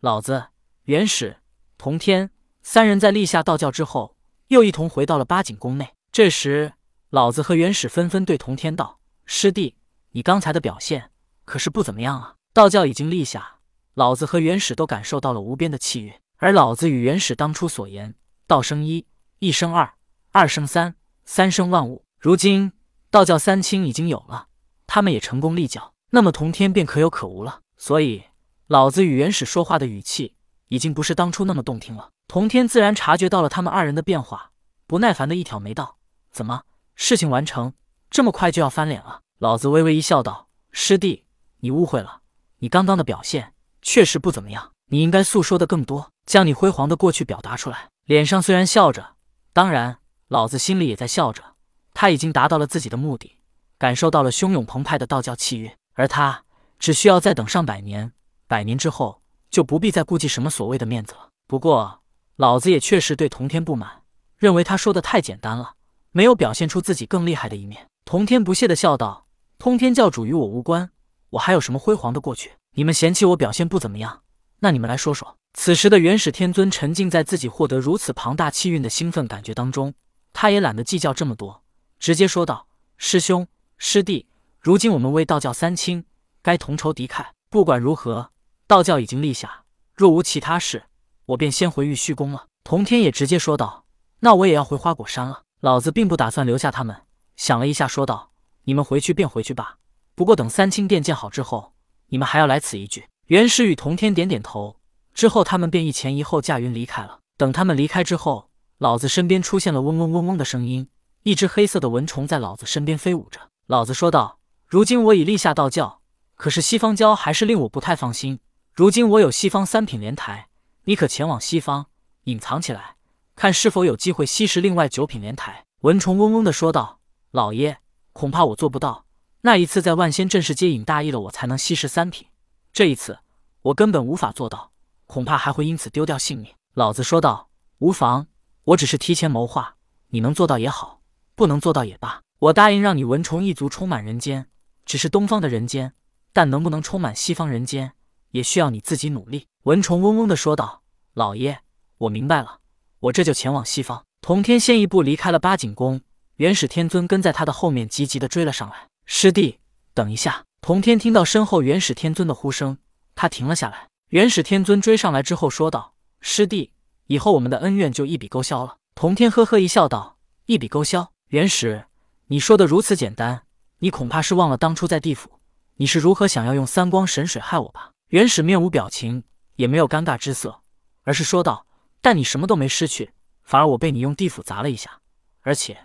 老子、元始、同天三人在立下道教之后，又一同回到了八景宫内。这时，老子和元始纷纷对同天道：“师弟，你刚才的表现可是不怎么样啊！”道教已经立下，老子和元始都感受到了无边的气运。而老子与元始当初所言“道生一，一生二，二生三，三生万物”，如今道教三清已经有了，他们也成功立教，那么同天便可有可无了。所以，老子与元始说话的语气已经不是当初那么动听了。同天自然察觉到了他们二人的变化，不耐烦的一挑眉道：“怎么，事情完成这么快就要翻脸了？”老子微微一笑道：“师弟，你误会了，你刚刚的表现确实不怎么样，你应该诉说的更多，将你辉煌的过去表达出来。”脸上虽然笑着，当然，老子心里也在笑着。他已经达到了自己的目的，感受到了汹涌澎湃的道教气运，而他。只需要再等上百年，百年之后就不必再顾忌什么所谓的面子了。不过，老子也确实对童天不满，认为他说的太简单了，没有表现出自己更厉害的一面。童天不屑的笑道：“通天教主与我无关，我还有什么辉煌的过去？你们嫌弃我表现不怎么样，那你们来说说。”此时的元始天尊沉浸在自己获得如此庞大气运的兴奋感觉当中，他也懒得计较这么多，直接说道：“师兄师弟，如今我们为道教三清。”该同仇敌忾。不管如何，道教已经立下，若无其他事，我便先回玉虚宫了。童天也直接说道：“那我也要回花果山了。老子并不打算留下他们。”想了一下，说道：“你们回去便回去吧。不过等三清殿建好之后，你们还要来此一聚。”元始与童天点点头，之后他们便一前一后驾云离开了。等他们离开之后，老子身边出现了嗡嗡嗡嗡的声音，一只黑色的蚊虫在老子身边飞舞着。老子说道：“如今我已立下道教。”可是西方教还是令我不太放心。如今我有西方三品莲台，你可前往西方隐藏起来，看是否有机会吸食另外九品莲台。蚊虫嗡嗡的说道：“老爷，恐怕我做不到。那一次在万仙阵势接引大意了，我才能吸食三品。这一次我根本无法做到，恐怕还会因此丢掉性命。”老子说道：“无妨，我只是提前谋划，你能做到也好，不能做到也罢。我答应让你蚊虫一族充满人间，只是东方的人间。”但能不能充满西方人间，也需要你自己努力。”蚊虫嗡嗡的说道。“老爷，我明白了，我这就前往西方。”童天先一步离开了八景宫，元始天尊跟在他的后面，急急的追了上来。师弟，等一下！童天听到身后元始天尊的呼声，他停了下来。元始天尊追上来之后说道：“师弟，以后我们的恩怨就一笔勾销了。”童天呵呵一笑，道：“一笔勾销？元始，你说的如此简单，你恐怕是忘了当初在地府。”你是如何想要用三光神水害我吧？元始面无表情，也没有尴尬之色，而是说道：“但你什么都没失去，反而我被你用地府砸了一下，而且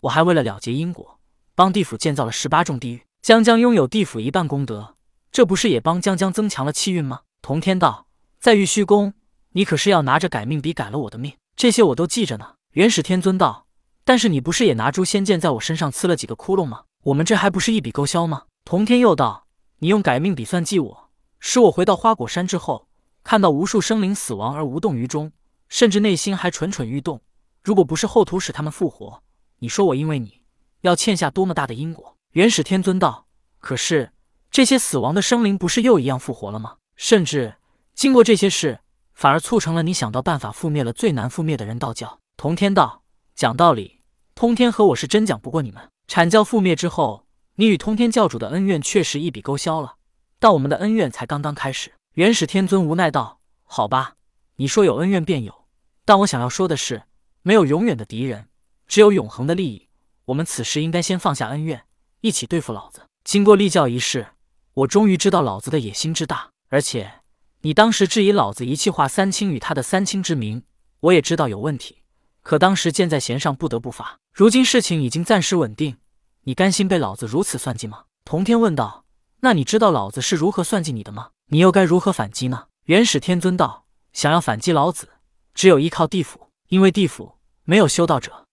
我还为了了结因果，帮地府建造了十八重地狱。江江拥有地府一半功德，这不是也帮江江增强了气运吗？”童天道：“在玉虚宫，你可是要拿着改命笔改了我的命，这些我都记着呢。”元始天尊道：“但是你不是也拿诛仙剑在我身上刺了几个窟窿吗？我们这还不是一笔勾销吗？”童天又道：“你用改命笔算计我，使我回到花果山之后，看到无数生灵死亡而无动于衷，甚至内心还蠢蠢欲动。如果不是后土使他们复活，你说我因为你要欠下多么大的因果？”元始天尊道：“可是这些死亡的生灵不是又一样复活了吗？甚至经过这些事，反而促成了你想到办法覆灭了最难覆灭的人道教。”童天道：“讲道理，通天和我是真讲不过你们。阐教覆灭之后。”你与通天教主的恩怨确实一笔勾销了，但我们的恩怨才刚刚开始。元始天尊无奈道：“好吧，你说有恩怨便有，但我想要说的是，没有永远的敌人，只有永恒的利益。我们此时应该先放下恩怨，一起对付老子。”经过立教一事，我终于知道老子的野心之大。而且，你当时质疑老子一气化三清与他的三清之名，我也知道有问题，可当时箭在弦上，不得不发。如今事情已经暂时稳定。你甘心被老子如此算计吗？童天问道。那你知道老子是如何算计你的吗？你又该如何反击呢？元始天尊道。想要反击老子，只有依靠地府，因为地府没有修道者。